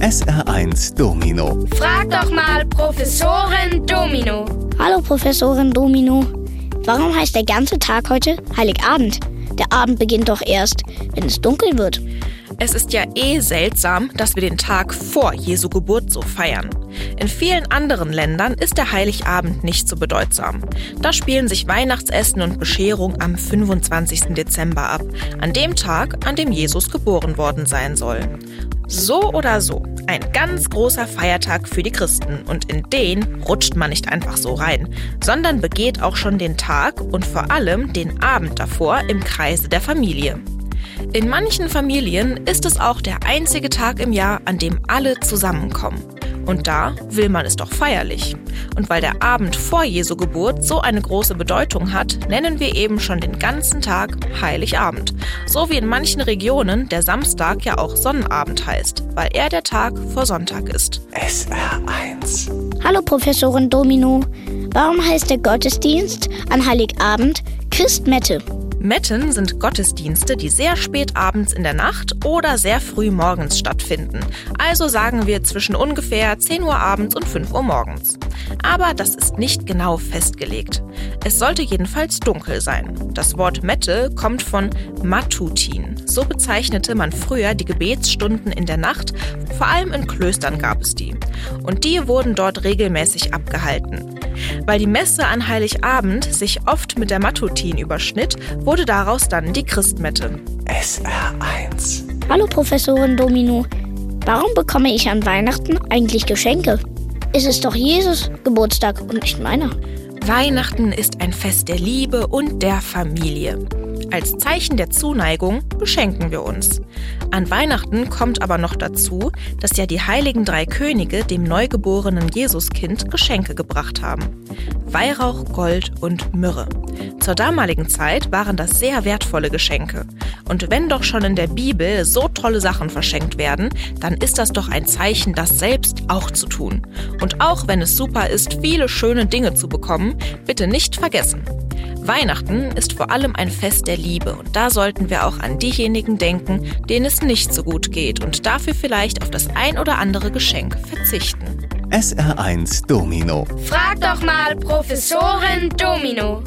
SR1 Domino. Frag doch mal Professorin Domino. Hallo Professorin Domino. Warum heißt der ganze Tag heute Heiligabend? Der Abend beginnt doch erst, wenn es dunkel wird. Es ist ja eh seltsam, dass wir den Tag vor Jesu Geburt so feiern. In vielen anderen Ländern ist der Heiligabend nicht so bedeutsam. Da spielen sich Weihnachtsessen und Bescherung am 25. Dezember ab, an dem Tag, an dem Jesus geboren worden sein soll. So oder so, ein ganz großer Feiertag für die Christen und in den rutscht man nicht einfach so rein, sondern begeht auch schon den Tag und vor allem den Abend davor im Kreise der Familie. In manchen Familien ist es auch der einzige Tag im Jahr, an dem alle zusammenkommen. Und da will man es doch feierlich. Und weil der Abend vor Jesu Geburt so eine große Bedeutung hat, nennen wir eben schon den ganzen Tag Heiligabend. So wie in manchen Regionen der Samstag ja auch Sonnenabend heißt, weil er der Tag vor Sonntag ist. SR1. Hallo Professorin Domino. Warum heißt der Gottesdienst an Heiligabend Christmette? Metten sind Gottesdienste, die sehr spät abends in der Nacht oder sehr früh morgens stattfinden. Also sagen wir zwischen ungefähr 10 Uhr abends und 5 Uhr morgens. Aber das ist nicht genau festgelegt. Es sollte jedenfalls dunkel sein. Das Wort Mette kommt von Matutin. So bezeichnete man früher die Gebetsstunden in der Nacht. Vor allem in Klöstern gab es die. Und die wurden dort regelmäßig abgehalten. Weil die Messe an Heiligabend sich oft mit der Matutin überschnitt, wurde daraus dann die Christmette. SR1. Hallo Professorin Domino. Warum bekomme ich an Weihnachten eigentlich Geschenke? Es ist doch Jesus Geburtstag und nicht meiner. Weihnachten ist ein Fest der Liebe und der Familie. Als Zeichen der Zuneigung beschenken wir uns. An Weihnachten kommt aber noch dazu, dass ja die heiligen drei Könige dem neugeborenen Jesuskind Geschenke gebracht haben. Weihrauch, Gold und Myrrhe. Zur damaligen Zeit waren das sehr wertvolle Geschenke. Und wenn doch schon in der Bibel so tolle Sachen verschenkt werden, dann ist das doch ein Zeichen, das selbst auch zu tun. Und auch wenn es super ist, viele schöne Dinge zu bekommen, bitte nicht vergessen. Weihnachten ist vor allem ein Fest der Liebe und da sollten wir auch an diejenigen denken, denen es nicht so gut geht und dafür vielleicht auf das ein oder andere Geschenk verzichten. SR1 Domino. Frag doch mal Professorin Domino.